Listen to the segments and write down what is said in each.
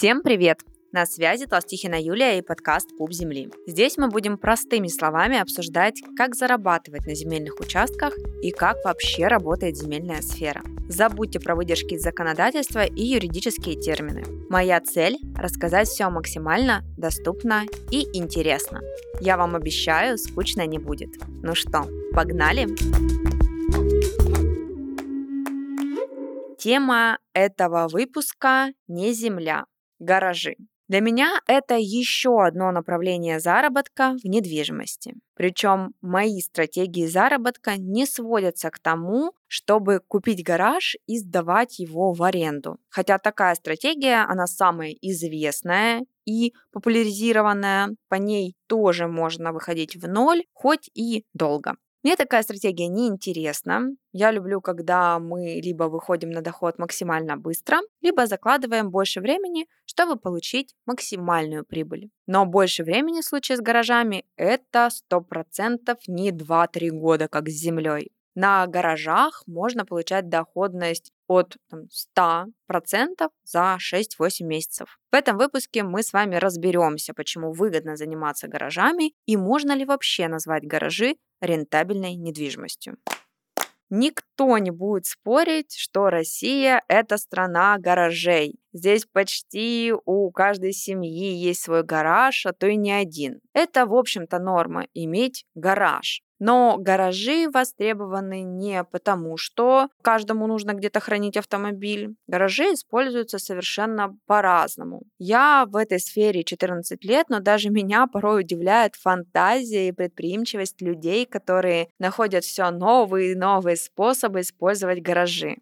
Всем привет! На связи Толстихина Юлия и подкаст «Пуп земли». Здесь мы будем простыми словами обсуждать, как зарабатывать на земельных участках и как вообще работает земельная сфера. Забудьте про выдержки из законодательства и юридические термины. Моя цель – рассказать все максимально доступно и интересно. Я вам обещаю, скучно не будет. Ну что, погнали? Тема этого выпуска не земля, гаражи. Для меня это еще одно направление заработка в недвижимости. Причем мои стратегии заработка не сводятся к тому, чтобы купить гараж и сдавать его в аренду. Хотя такая стратегия, она самая известная и популяризированная, по ней тоже можно выходить в ноль, хоть и долго. Мне такая стратегия не интересна. Я люблю, когда мы либо выходим на доход максимально быстро, либо закладываем больше времени, чтобы получить максимальную прибыль. Но больше времени в случае с гаражами это 100% не 2-3 года, как с землей. На гаражах можно получать доходность от там, 100% за 6-8 месяцев. В этом выпуске мы с вами разберемся, почему выгодно заниматься гаражами и можно ли вообще назвать гаражи рентабельной недвижимостью. Никто не будет спорить, что Россия – это страна гаражей. Здесь почти у каждой семьи есть свой гараж, а то и не один. Это, в общем-то, норма – иметь гараж. Но гаражи востребованы не потому, что каждому нужно где-то хранить автомобиль. Гаражи используются совершенно по-разному. Я в этой сфере 14 лет, но даже меня порой удивляет фантазия и предприимчивость людей, которые находят все новые и новые способы использовать гаражи.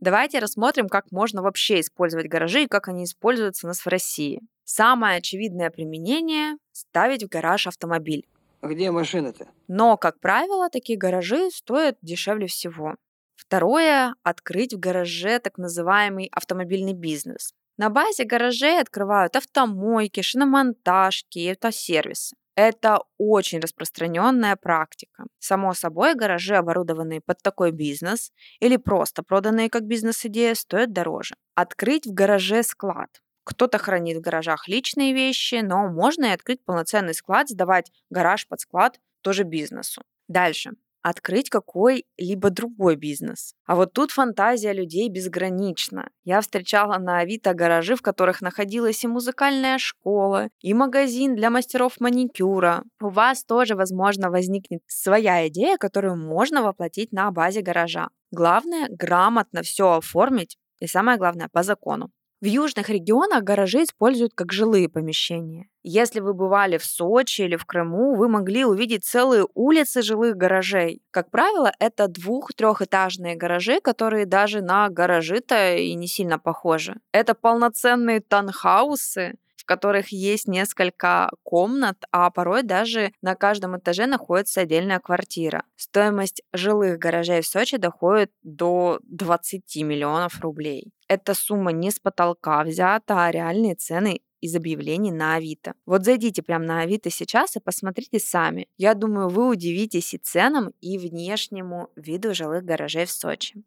Давайте рассмотрим, как можно вообще использовать гаражи и как они используются у нас в России. Самое очевидное применение – ставить в гараж автомобиль. Где машина-то? Но, как правило, такие гаражи стоят дешевле всего. Второе – открыть в гараже так называемый автомобильный бизнес. На базе гаражей открывают автомойки, шиномонтажки и автосервисы. Это очень распространенная практика. Само собой, гаражи, оборудованные под такой бизнес или просто проданные как бизнес-идея, стоят дороже. Открыть в гараже склад. Кто-то хранит в гаражах личные вещи, но можно и открыть полноценный склад, сдавать гараж под склад тоже бизнесу. Дальше открыть какой-либо другой бизнес. А вот тут фантазия людей безгранична. Я встречала на Авито гаражи, в которых находилась и музыкальная школа, и магазин для мастеров маникюра. У вас тоже, возможно, возникнет своя идея, которую можно воплотить на базе гаража. Главное грамотно все оформить и самое главное по закону. В южных регионах гаражи используют как жилые помещения. Если вы бывали в Сочи или в Крыму, вы могли увидеть целые улицы жилых гаражей. Как правило, это двух-трехэтажные гаражи, которые даже на гаражи-то и не сильно похожи. Это полноценные танхаусы, в которых есть несколько комнат, а порой даже на каждом этаже находится отдельная квартира. Стоимость жилых гаражей в Сочи доходит до 20 миллионов рублей. Эта сумма не с потолка взята, а реальные цены из объявлений на Авито. Вот зайдите прямо на Авито сейчас и посмотрите сами. Я думаю, вы удивитесь и ценам, и внешнему виду жилых гаражей в Сочи.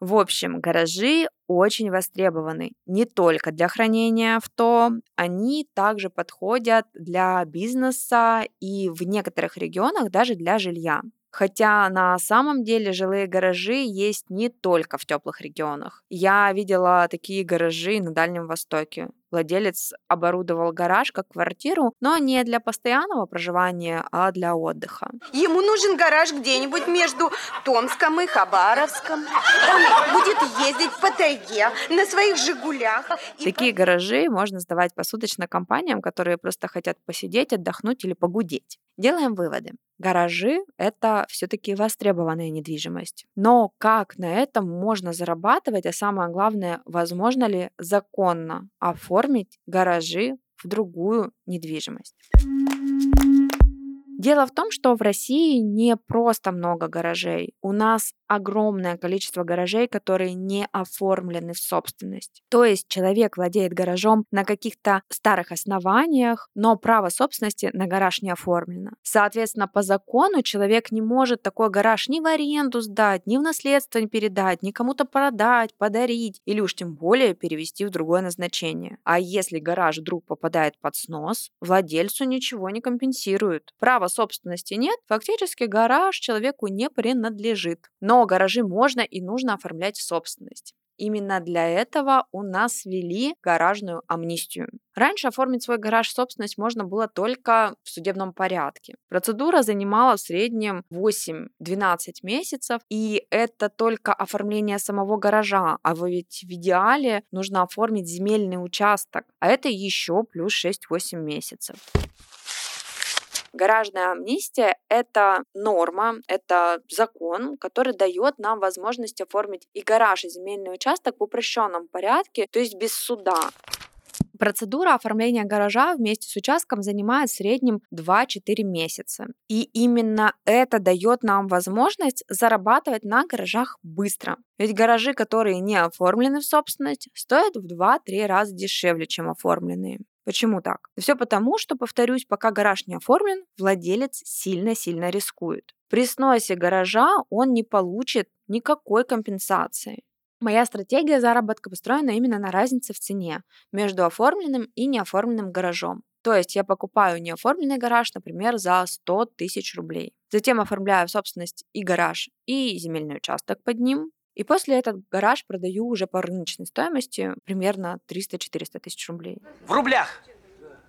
В общем, гаражи очень востребованы не только для хранения авто, они также подходят для бизнеса и в некоторых регионах даже для жилья. Хотя на самом деле жилые гаражи есть не только в теплых регионах. Я видела такие гаражи на Дальнем Востоке. Владелец оборудовал гараж как квартиру, но не для постоянного проживания, а для отдыха. Ему нужен гараж где-нибудь между Томском и Хабаровском. Он будет ездить по тайге на своих «Жигулях». Такие гаражи можно сдавать посуточно компаниям, которые просто хотят посидеть, отдохнуть или погудеть. Делаем выводы. Гаражи – это все-таки востребованная недвижимость. Но как на этом можно зарабатывать, а самое главное, возможно ли законно оформить гаражи в другую недвижимость? Дело в том, что в России не просто много гаражей. У нас огромное количество гаражей, которые не оформлены в собственность. То есть человек владеет гаражом на каких-то старых основаниях, но право собственности на гараж не оформлено. Соответственно, по закону человек не может такой гараж ни в аренду сдать, ни в наследство передать, ни кому-то продать, подарить или уж тем более перевести в другое назначение. А если гараж вдруг попадает под снос, владельцу ничего не компенсируют. Права собственности нет, фактически гараж человеку не принадлежит. Но гаражи можно и нужно оформлять в собственность. Именно для этого у нас ввели гаражную амнистию. Раньше оформить свой гараж в собственность можно было только в судебном порядке. Процедура занимала в среднем 8-12 месяцев, и это только оформление самого гаража, а ведь в идеале нужно оформить земельный участок, а это еще плюс 6-8 месяцев. Гаражная амнистия – это норма, это закон, который дает нам возможность оформить и гараж, и земельный участок в упрощенном порядке, то есть без суда. Процедура оформления гаража вместе с участком занимает в среднем 2-4 месяца. И именно это дает нам возможность зарабатывать на гаражах быстро. Ведь гаражи, которые не оформлены в собственность, стоят в 2-3 раза дешевле, чем оформленные. Почему так? Все потому, что, повторюсь, пока гараж не оформлен, владелец сильно-сильно рискует. При сносе гаража он не получит никакой компенсации. Моя стратегия заработка построена именно на разнице в цене между оформленным и неоформленным гаражом. То есть я покупаю неоформленный гараж, например, за 100 тысяч рублей. Затем оформляю в собственность и гараж, и земельный участок под ним. И после этот гараж продаю уже по рыночной стоимости примерно 300-400 тысяч рублей. В рублях!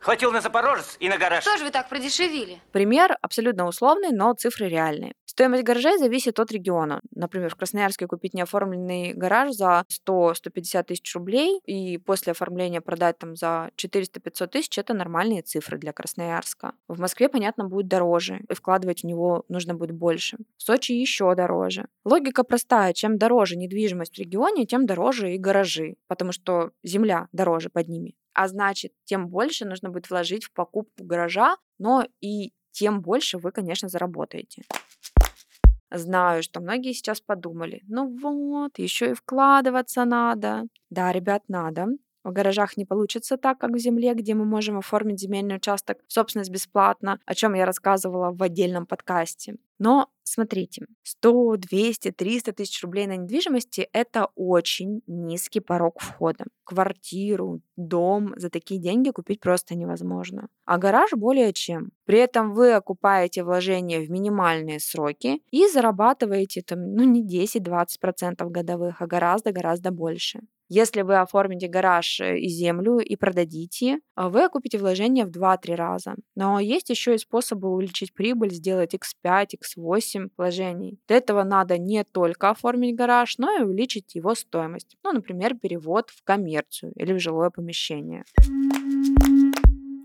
Хватил на Запорожец и на гараж. Что же вы так продешевили? Пример абсолютно условный, но цифры реальные. Стоимость гаражей зависит от региона. Например, в Красноярске купить неоформленный гараж за 100-150 тысяч рублей и после оформления продать там за 400-500 тысяч – это нормальные цифры для Красноярска. В Москве, понятно, будет дороже, и вкладывать в него нужно будет больше. В Сочи еще дороже. Логика простая. Чем дороже недвижимость в регионе, тем дороже и гаражи, потому что земля дороже под ними а значит, тем больше нужно будет вложить в покупку гаража, но и тем больше вы, конечно, заработаете. Знаю, что многие сейчас подумали, ну вот, еще и вкладываться надо. Да, ребят, надо. В гаражах не получится так, как в земле, где мы можем оформить земельный участок в собственность бесплатно, о чем я рассказывала в отдельном подкасте. Но смотрите, 100, 200, 300 тысяч рублей на недвижимости – это очень низкий порог входа. Квартиру, дом за такие деньги купить просто невозможно. А гараж более чем. При этом вы окупаете вложения в минимальные сроки и зарабатываете там, ну не 10-20% годовых, а гораздо-гораздо больше. Если вы оформите гараж э, и землю и продадите, а вы окупите вложения в 2-3 раза. Но есть еще и способы увеличить прибыль, сделать x5, x8 вложений. Для этого надо не только оформить гараж, но и увеличить его стоимость. Ну, например, перевод в коммерцию или в жилое помещение.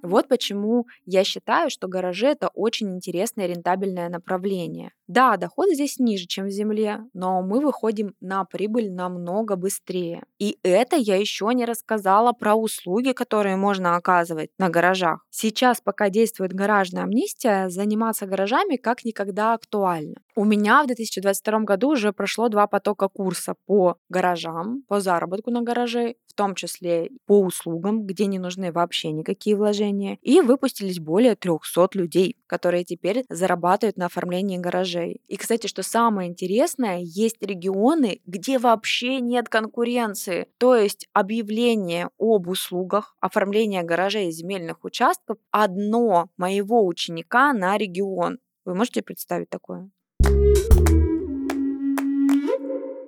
Вот почему я считаю, что гаражи это очень интересное рентабельное направление. Да, доходы здесь ниже, чем в земле, но мы выходим на прибыль намного быстрее. И это я еще не рассказала про услуги, которые можно оказывать на гаражах. Сейчас, пока действует гаражная амнистия, заниматься гаражами как никогда актуально. У меня в 2022 году уже прошло два потока курса по гаражам, по заработку на гараже, в том числе по услугам, где не нужны вообще никакие вложения. И выпустились более 300 людей, которые теперь зарабатывают на оформлении гаражей. И, кстати, что самое интересное, есть регионы, где вообще нет конкуренции. То есть объявление об услугах оформления гаражей и земельных участков одно моего ученика на регион. Вы можете представить такое?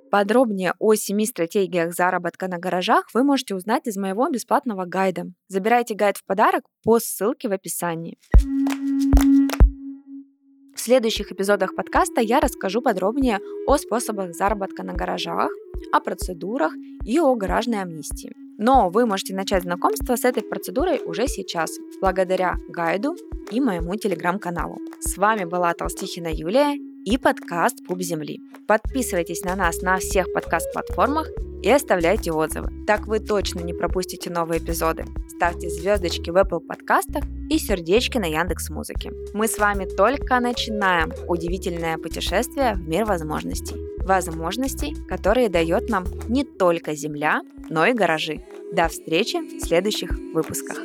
Подробнее о семи стратегиях заработка на гаражах вы можете узнать из моего бесплатного гайда. Забирайте гайд в подарок по ссылке в описании. В следующих эпизодах подкаста я расскажу подробнее о способах заработка на гаражах, о процедурах и о гаражной амнистии. Но вы можете начать знакомство с этой процедурой уже сейчас, благодаря гайду и моему телеграм-каналу. С вами была Толстихина Юлия и подкаст «Пуп земли». Подписывайтесь на нас на всех подкаст-платформах и оставляйте отзывы. Так вы точно не пропустите новые эпизоды. Ставьте звездочки в Apple подкастах и сердечки на Яндекс Музыке. Мы с вами только начинаем удивительное путешествие в мир возможностей. Возможностей, которые дает нам не только Земля, но и гаражи. До встречи в следующих выпусках.